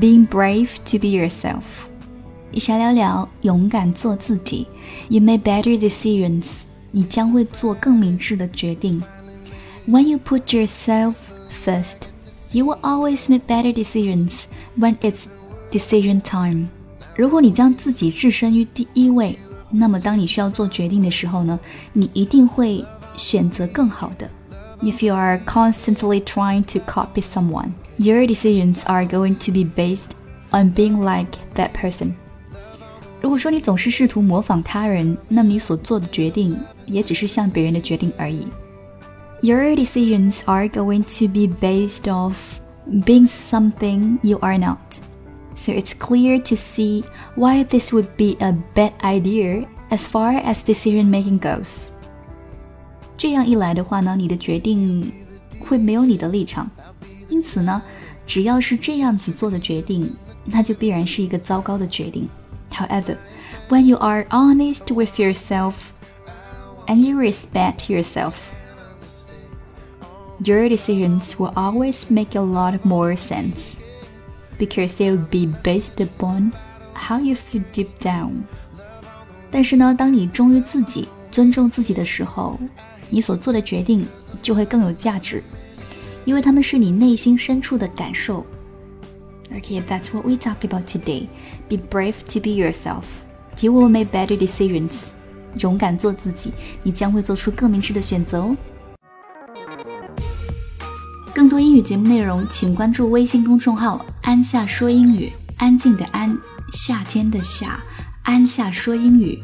Being brave to be yourself，一起聊聊勇敢做自己。You make better decisions，你将会做更明智的决定。When you put yourself first, you will always make better decisions when it's decision time。如果你将自己置身于第一位，那么当你需要做决定的时候呢，你一定会选择更好的。If you are constantly trying to copy someone, your decisions are going to be based on being like that person. 如果说你总是试图模仿他人，那么你所做的决定也只是像别人的决定而已。Your decisions are going to be based off being something you are not. So it's clear to see why this would be a bad idea as far as decision making goes. 这样一来的话呢，你的决定会没有你的立场， 因此呢，只要是这样子做的决定，那就必然是一个糟糕的决定。However, when you are honest with yourself and you respect yourself, your decisions will always make a lot more sense because they will be based upon how you feel deep down. 但是呢，当你忠于自己、尊重自己的时候，你所做的决定就会更有价值， 因为他们是你内心深处的感受。Okay, that's what we talk about today. Be brave to be yourself. You will make better decisions. 勇敢做自己，你将会做出更明智的选择哦。更多英语节目内容，请关注微信公众号“安夏说英语”。安静的安，夏天的夏，安夏说英语。